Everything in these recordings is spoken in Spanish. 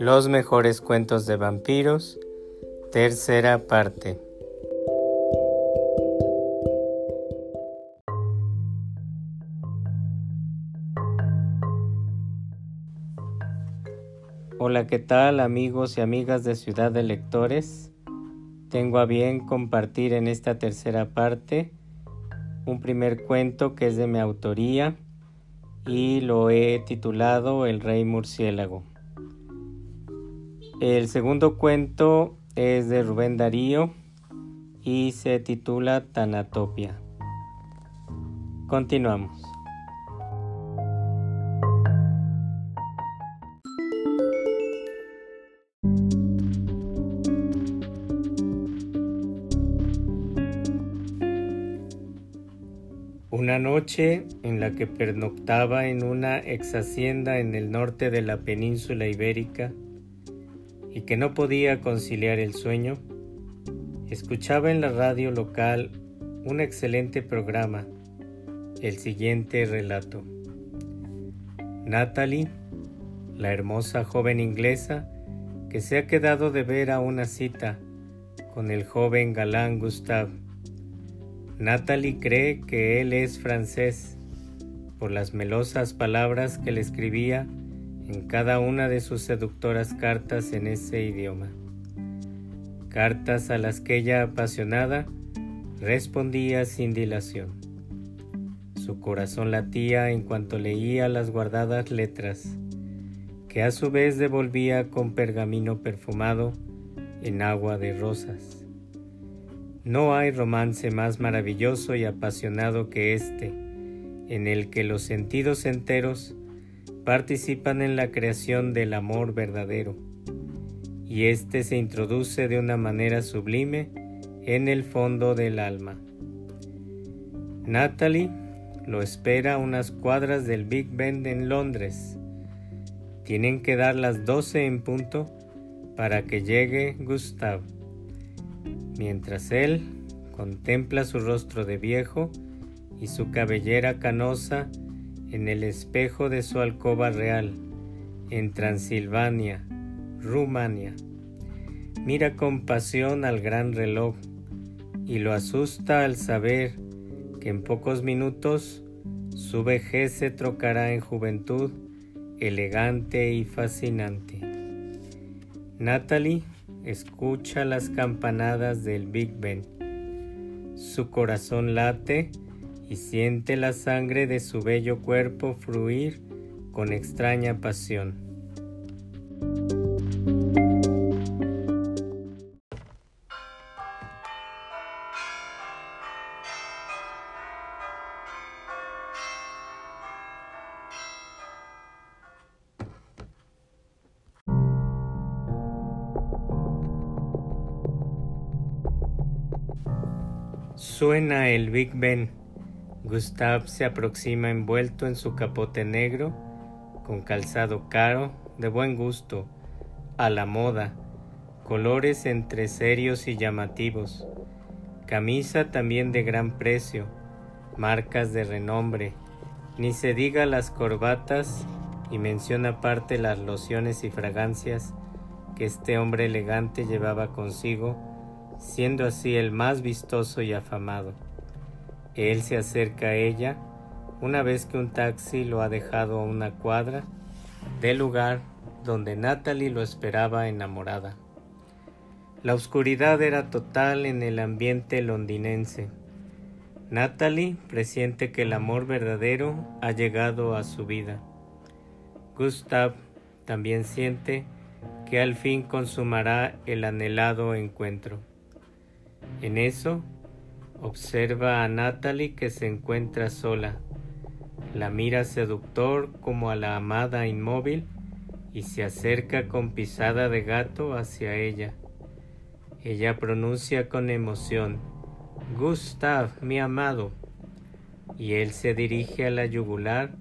Los mejores cuentos de vampiros, tercera parte. Hola, ¿qué tal amigos y amigas de Ciudad de Lectores? Tengo a bien compartir en esta tercera parte un primer cuento que es de mi autoría y lo he titulado El Rey Murciélago. El segundo cuento es de Rubén Darío y se titula Tanatopia. Continuamos. Una noche en la que pernoctaba en una ex hacienda en el norte de la península ibérica y que no podía conciliar el sueño, escuchaba en la radio local un excelente programa, el siguiente relato. Natalie, la hermosa joven inglesa que se ha quedado de ver a una cita con el joven galán Gustave, Natalie cree que él es francés por las melosas palabras que le escribía en cada una de sus seductoras cartas en ese idioma. Cartas a las que ella apasionada respondía sin dilación. Su corazón latía en cuanto leía las guardadas letras, que a su vez devolvía con pergamino perfumado en agua de rosas. No hay romance más maravilloso y apasionado que este, en el que los sentidos enteros participan en la creación del amor verdadero, y éste se introduce de una manera sublime en el fondo del alma. Natalie lo espera a unas cuadras del Big Ben en Londres. Tienen que dar las doce en punto para que llegue Gustav mientras él contempla su rostro de viejo y su cabellera canosa en el espejo de su alcoba real, en Transilvania, Rumania. Mira con pasión al gran reloj y lo asusta al saber que en pocos minutos su vejez se trocará en juventud elegante y fascinante. Natalie escucha las campanadas del Big Ben. Su corazón late y siente la sangre de su bello cuerpo fluir con extraña pasión. Suena el Big Ben. Gustav se aproxima envuelto en su capote negro, con calzado caro, de buen gusto, a la moda, colores entre serios y llamativos, camisa también de gran precio, marcas de renombre, ni se diga las corbatas y menciona aparte las lociones y fragancias que este hombre elegante llevaba consigo siendo así el más vistoso y afamado. Él se acerca a ella una vez que un taxi lo ha dejado a una cuadra del lugar donde Natalie lo esperaba enamorada. La oscuridad era total en el ambiente londinense. Natalie presiente que el amor verdadero ha llegado a su vida. Gustav también siente que al fin consumará el anhelado encuentro. En eso, observa a Natalie que se encuentra sola. La mira seductor como a la amada inmóvil y se acerca con pisada de gato hacia ella. Ella pronuncia con emoción, Gustav, mi amado, y él se dirige a la yugular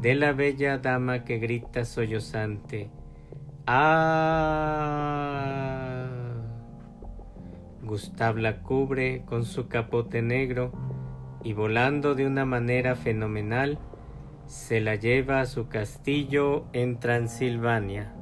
de la bella dama que grita sollozante, ¡Ah! Gustav la cubre con su capote negro y volando de una manera fenomenal, se la lleva a su castillo en Transilvania.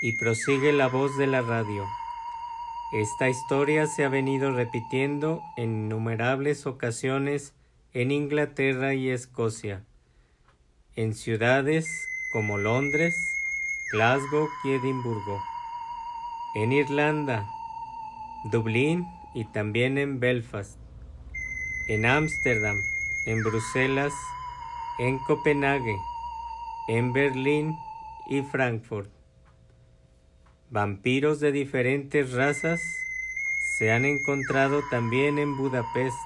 Y prosigue la voz de la radio. Esta historia se ha venido repitiendo en innumerables ocasiones en Inglaterra y Escocia, en ciudades como Londres, Glasgow y Edimburgo, en Irlanda, Dublín y también en Belfast, en Ámsterdam, en Bruselas, en Copenhague, en Berlín y Frankfurt. Vampiros de diferentes razas se han encontrado también en Budapest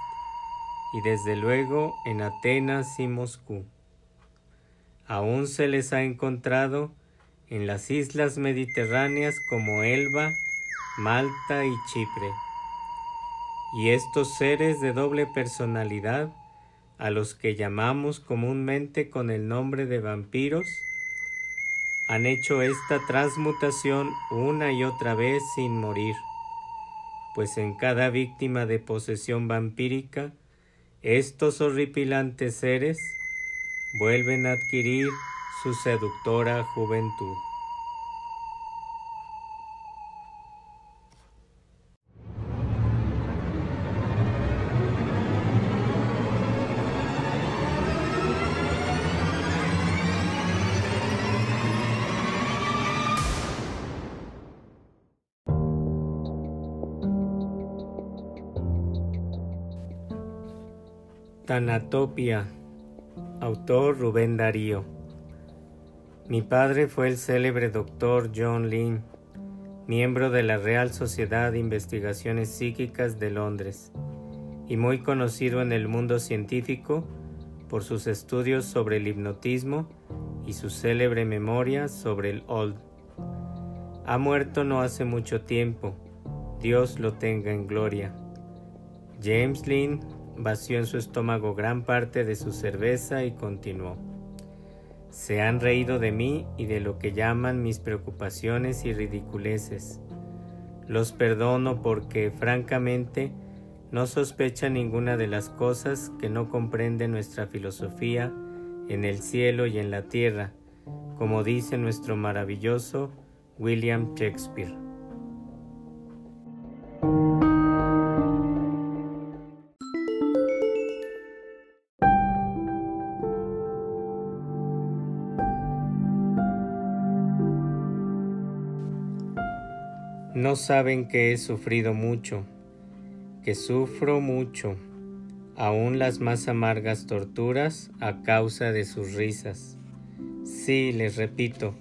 y desde luego en Atenas y Moscú. Aún se les ha encontrado en las islas mediterráneas como Elba, Malta y Chipre. Y estos seres de doble personalidad, a los que llamamos comúnmente con el nombre de vampiros, han hecho esta transmutación una y otra vez sin morir, pues en cada víctima de posesión vampírica, estos horripilantes seres vuelven a adquirir su seductora juventud. Tanatopia, autor Rubén Darío. Mi padre fue el célebre doctor John Lynn, miembro de la Real Sociedad de Investigaciones Psíquicas de Londres, y muy conocido en el mundo científico por sus estudios sobre el hipnotismo y su célebre memoria sobre el Old. Ha muerto no hace mucho tiempo, Dios lo tenga en gloria. James Lynn vació en su estómago gran parte de su cerveza y continuó. Se han reído de mí y de lo que llaman mis preocupaciones y ridiculeces. Los perdono porque, francamente, no sospecha ninguna de las cosas que no comprende nuestra filosofía en el cielo y en la tierra, como dice nuestro maravilloso William Shakespeare. Saben que he sufrido mucho, que sufro mucho, aún las más amargas torturas a causa de sus risas. Sí, les repito,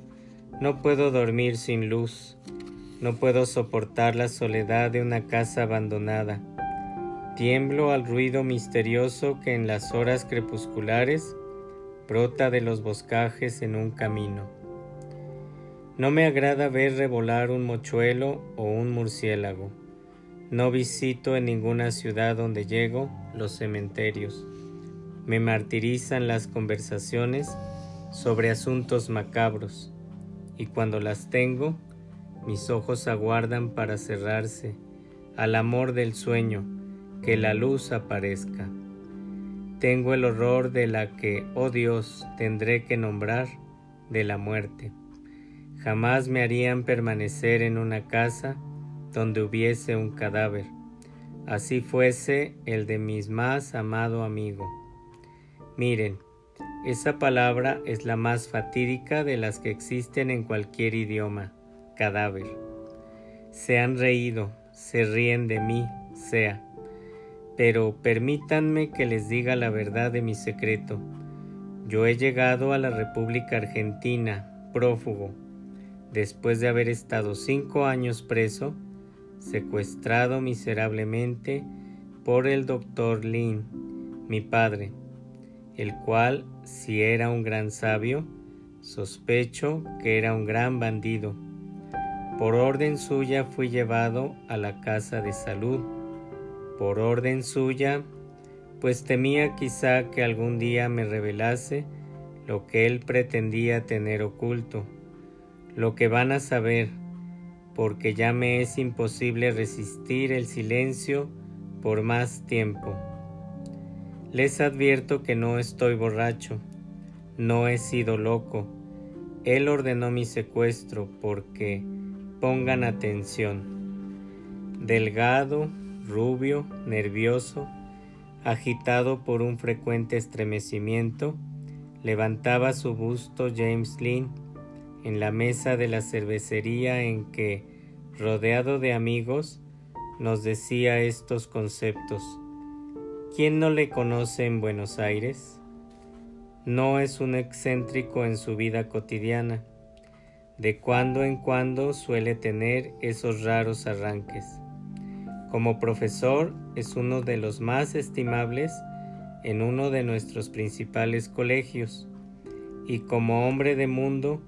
no puedo dormir sin luz, no puedo soportar la soledad de una casa abandonada. Tiemblo al ruido misterioso que en las horas crepusculares brota de los boscajes en un camino. No me agrada ver revolar un mochuelo o un murciélago. No visito en ninguna ciudad donde llego los cementerios. Me martirizan las conversaciones sobre asuntos macabros y cuando las tengo, mis ojos aguardan para cerrarse al amor del sueño, que la luz aparezca. Tengo el horror de la que, oh Dios, tendré que nombrar de la muerte. Jamás me harían permanecer en una casa donde hubiese un cadáver, así fuese el de mi más amado amigo. Miren, esa palabra es la más fatídica de las que existen en cualquier idioma, cadáver. Se han reído, se ríen de mí, sea. Pero permítanme que les diga la verdad de mi secreto. Yo he llegado a la República Argentina, prófugo, después de haber estado cinco años preso, secuestrado miserablemente por el doctor Lin, mi padre, el cual, si era un gran sabio, sospecho que era un gran bandido. Por orden suya fui llevado a la casa de salud. Por orden suya, pues temía quizá que algún día me revelase lo que él pretendía tener oculto lo que van a saber, porque ya me es imposible resistir el silencio por más tiempo. Les advierto que no estoy borracho, no he sido loco. Él ordenó mi secuestro porque, pongan atención. Delgado, rubio, nervioso, agitado por un frecuente estremecimiento, levantaba su busto James Lynn en la mesa de la cervecería en que, rodeado de amigos, nos decía estos conceptos. ¿Quién no le conoce en Buenos Aires? No es un excéntrico en su vida cotidiana. De cuando en cuando suele tener esos raros arranques. Como profesor es uno de los más estimables en uno de nuestros principales colegios y como hombre de mundo,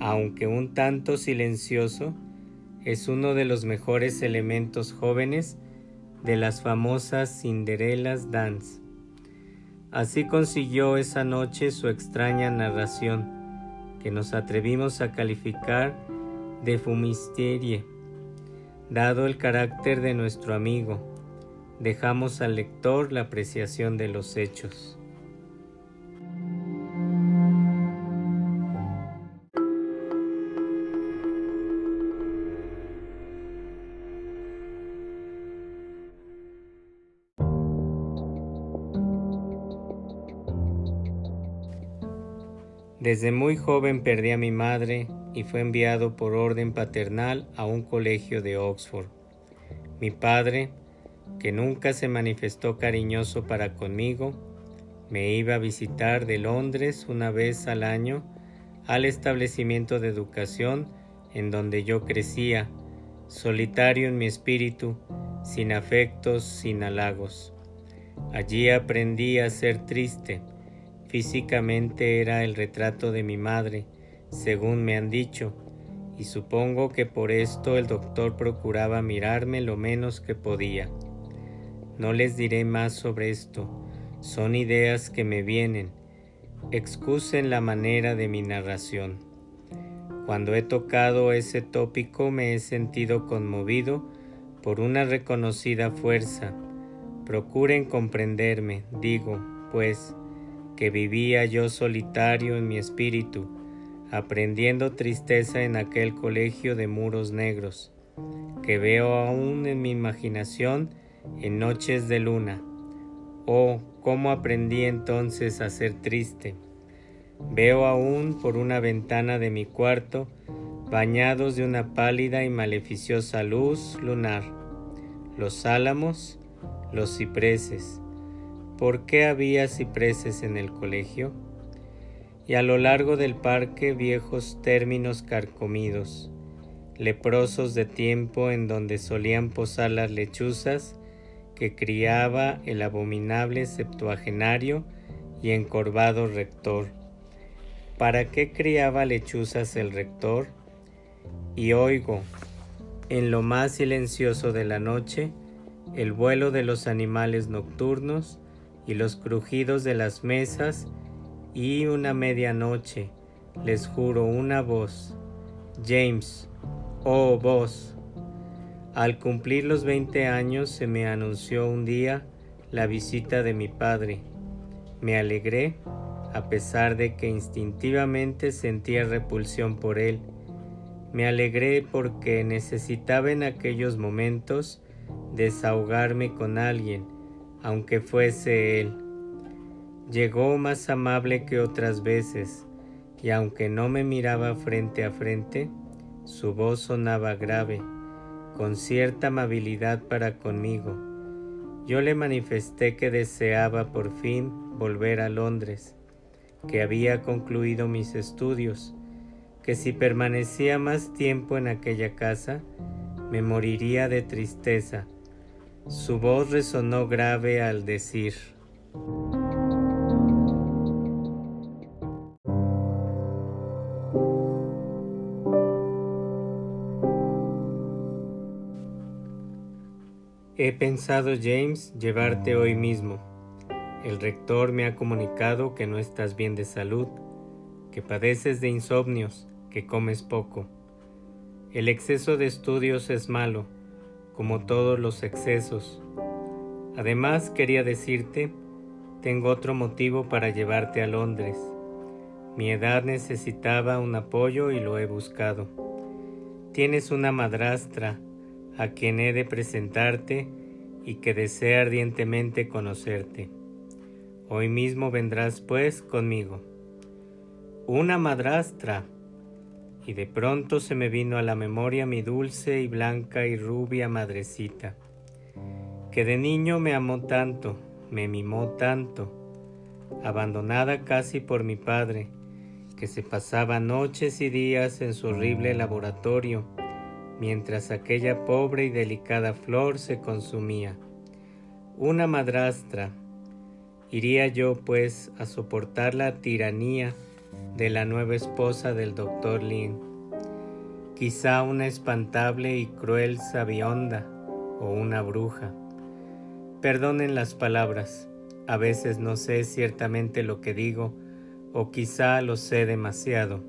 aunque un tanto silencioso, es uno de los mejores elementos jóvenes de las famosas Cinderella's Dance. Así consiguió esa noche su extraña narración, que nos atrevimos a calificar de fumisterie. Dado el carácter de nuestro amigo, dejamos al lector la apreciación de los hechos. Desde muy joven perdí a mi madre y fue enviado por orden paternal a un colegio de Oxford. Mi padre, que nunca se manifestó cariñoso para conmigo, me iba a visitar de Londres una vez al año al establecimiento de educación en donde yo crecía, solitario en mi espíritu, sin afectos, sin halagos. Allí aprendí a ser triste. Físicamente era el retrato de mi madre, según me han dicho, y supongo que por esto el doctor procuraba mirarme lo menos que podía. No les diré más sobre esto, son ideas que me vienen. Excusen la manera de mi narración. Cuando he tocado ese tópico me he sentido conmovido por una reconocida fuerza. Procuren comprenderme, digo, pues, que vivía yo solitario en mi espíritu, aprendiendo tristeza en aquel colegio de muros negros, que veo aún en mi imaginación en noches de luna. Oh, cómo aprendí entonces a ser triste. Veo aún por una ventana de mi cuarto, bañados de una pálida y maleficiosa luz lunar, los álamos, los cipreses. ¿Por qué había cipreses en el colegio? Y a lo largo del parque viejos términos carcomidos, leprosos de tiempo en donde solían posar las lechuzas que criaba el abominable septuagenario y encorvado rector. ¿Para qué criaba lechuzas el rector? Y oigo, en lo más silencioso de la noche, el vuelo de los animales nocturnos y los crujidos de las mesas y una medianoche, les juro una voz, James, oh voz, al cumplir los 20 años se me anunció un día la visita de mi padre. Me alegré a pesar de que instintivamente sentía repulsión por él. Me alegré porque necesitaba en aquellos momentos desahogarme con alguien, aunque fuese él. Llegó más amable que otras veces, y aunque no me miraba frente a frente, su voz sonaba grave con cierta amabilidad para conmigo. Yo le manifesté que deseaba por fin volver a Londres, que había concluido mis estudios, que si permanecía más tiempo en aquella casa, me moriría de tristeza. Su voz resonó grave al decir, He pensado, James, llevarte hoy mismo. El rector me ha comunicado que no estás bien de salud, que padeces de insomnios, que comes poco. El exceso de estudios es malo, como todos los excesos. Además, quería decirte, tengo otro motivo para llevarte a Londres. Mi edad necesitaba un apoyo y lo he buscado. Tienes una madrastra a quien he de presentarte y que desea ardientemente conocerte. Hoy mismo vendrás pues conmigo. Una madrastra. Y de pronto se me vino a la memoria mi dulce y blanca y rubia madrecita, que de niño me amó tanto, me mimó tanto, abandonada casi por mi padre, que se pasaba noches y días en su horrible laboratorio, mientras aquella pobre y delicada flor se consumía. Una madrastra. Iría yo, pues, a soportar la tiranía de la nueva esposa del doctor Lin. Quizá una espantable y cruel sabionda o una bruja. Perdonen las palabras, a veces no sé ciertamente lo que digo, o quizá lo sé demasiado.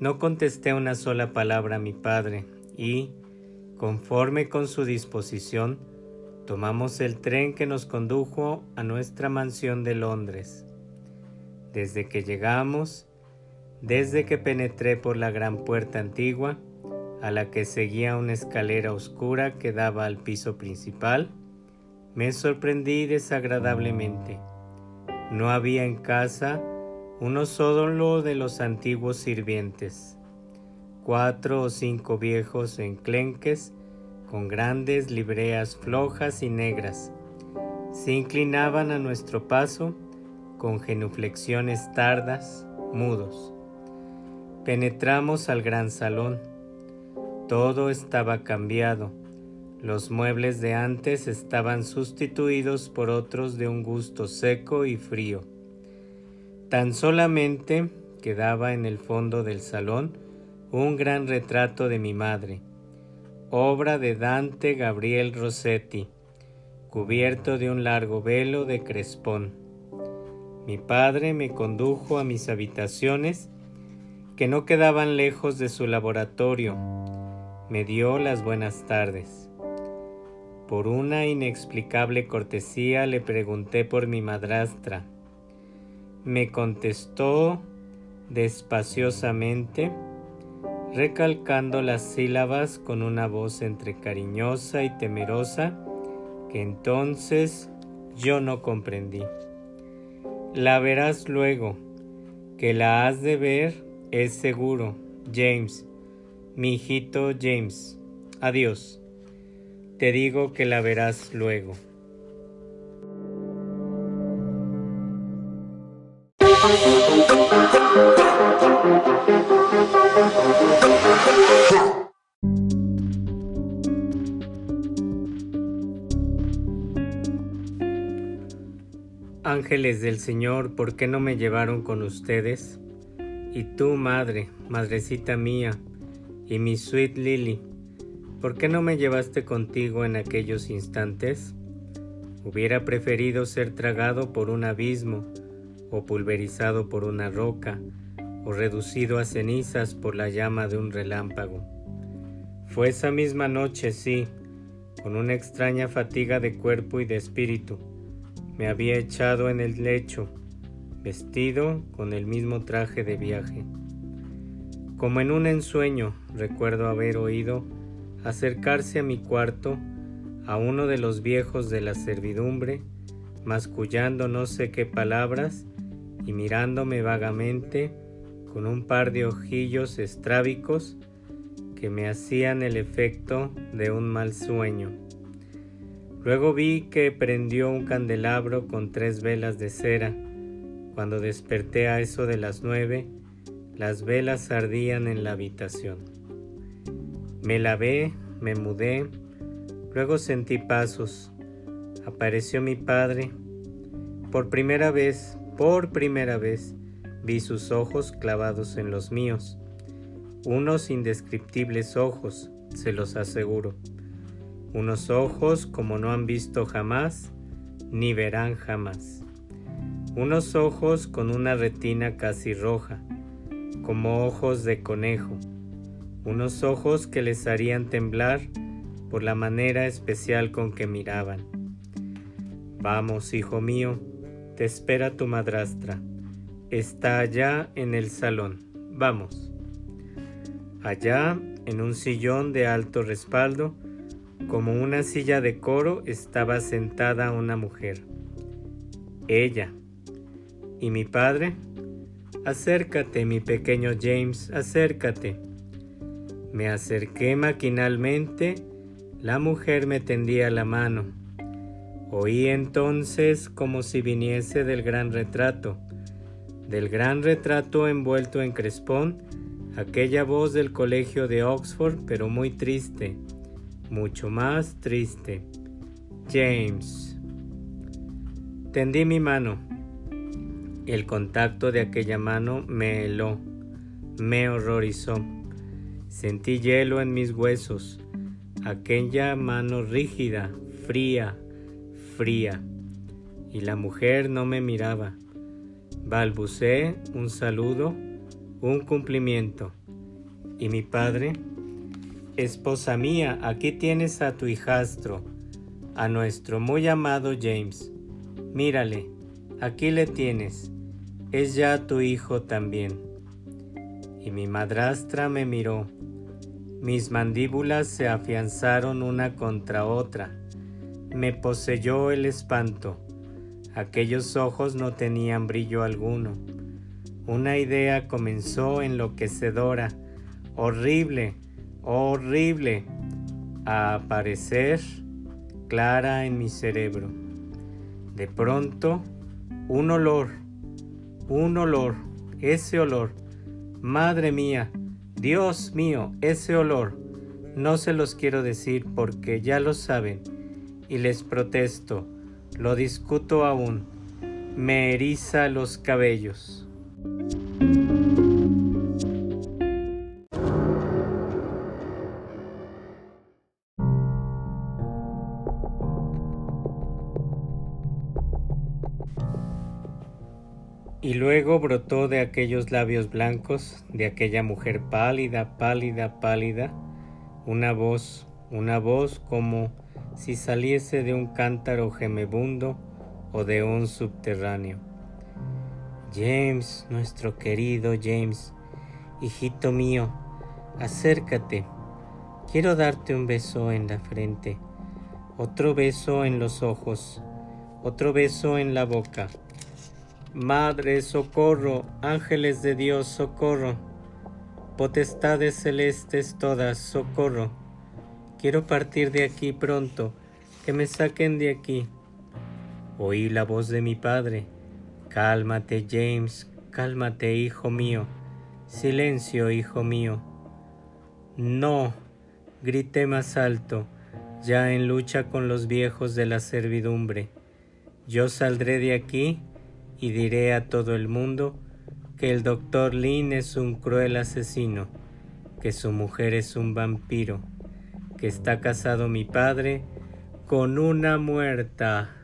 No contesté una sola palabra a mi padre y, conforme con su disposición, tomamos el tren que nos condujo a nuestra mansión de Londres. Desde que llegamos, desde que penetré por la gran puerta antigua, a la que seguía una escalera oscura que daba al piso principal, me sorprendí desagradablemente. No había en casa uno solo de los antiguos sirvientes, cuatro o cinco viejos enclenques con grandes libreas flojas y negras, se inclinaban a nuestro paso con genuflexiones tardas, mudos. Penetramos al gran salón. Todo estaba cambiado. Los muebles de antes estaban sustituidos por otros de un gusto seco y frío. Tan solamente quedaba en el fondo del salón un gran retrato de mi madre, obra de Dante Gabriel Rossetti, cubierto de un largo velo de crespón. Mi padre me condujo a mis habitaciones, que no quedaban lejos de su laboratorio. Me dio las buenas tardes. Por una inexplicable cortesía le pregunté por mi madrastra me contestó despaciosamente, recalcando las sílabas con una voz entre cariñosa y temerosa que entonces yo no comprendí. La verás luego, que la has de ver es seguro, James, mi hijito James. Adiós. Te digo que la verás luego. Ángeles del Señor, ¿por qué no me llevaron con ustedes? Y tú, madre, madrecita mía, y mi sweet Lily, ¿por qué no me llevaste contigo en aquellos instantes? Hubiera preferido ser tragado por un abismo, o pulverizado por una roca, o reducido a cenizas por la llama de un relámpago. Fue esa misma noche, sí, con una extraña fatiga de cuerpo y de espíritu, me había echado en el lecho, vestido con el mismo traje de viaje. Como en un ensueño, recuerdo haber oído acercarse a mi cuarto a uno de los viejos de la servidumbre, mascullando no sé qué palabras y mirándome vagamente con un par de ojillos estrábicos que me hacían el efecto de un mal sueño. Luego vi que prendió un candelabro con tres velas de cera. Cuando desperté a eso de las nueve, las velas ardían en la habitación. Me lavé, me mudé, luego sentí pasos. Apareció mi padre. Por primera vez por primera vez vi sus ojos clavados en los míos, unos indescriptibles ojos, se los aseguro, unos ojos como no han visto jamás ni verán jamás, unos ojos con una retina casi roja, como ojos de conejo, unos ojos que les harían temblar por la manera especial con que miraban. Vamos, hijo mío, te espera tu madrastra. Está allá en el salón. Vamos. Allá, en un sillón de alto respaldo, como una silla de coro, estaba sentada una mujer. Ella. ¿Y mi padre? Acércate, mi pequeño James, acércate. Me acerqué maquinalmente, la mujer me tendía la mano. Oí entonces como si viniese del gran retrato, del gran retrato envuelto en crespón, aquella voz del colegio de Oxford, pero muy triste, mucho más triste. James. Tendí mi mano. El contacto de aquella mano me heló, me horrorizó. Sentí hielo en mis huesos, aquella mano rígida, fría, fría. Y la mujer no me miraba. Balbucé un saludo un cumplimiento. Y mi padre, esposa mía, aquí tienes a tu hijastro, a nuestro muy amado James. Mírale, aquí le tienes, es ya tu hijo también. Y mi madrastra me miró. Mis mandíbulas se afianzaron una contra otra. Me poseyó el espanto. Aquellos ojos no tenían brillo alguno una idea comenzó enloquecedora, horrible, horrible, a aparecer clara en mi cerebro. De pronto, un olor, un olor, ese olor, madre mía, Dios mío, ese olor, no se los quiero decir porque ya lo saben y les protesto, lo discuto aún, me eriza los cabellos. Y luego brotó de aquellos labios blancos, de aquella mujer pálida, pálida, pálida, una voz, una voz como si saliese de un cántaro gemebundo o de un subterráneo. James, nuestro querido James, hijito mío, acércate. Quiero darte un beso en la frente, otro beso en los ojos, otro beso en la boca. Madre, socorro, ángeles de Dios, socorro. Potestades celestes todas, socorro. Quiero partir de aquí pronto, que me saquen de aquí. Oí la voz de mi padre Cálmate, James, cálmate, hijo mío. Silencio, hijo mío. No, grité más alto, ya en lucha con los viejos de la servidumbre. Yo saldré de aquí y diré a todo el mundo que el doctor Lin es un cruel asesino, que su mujer es un vampiro, que está casado mi padre con una muerta.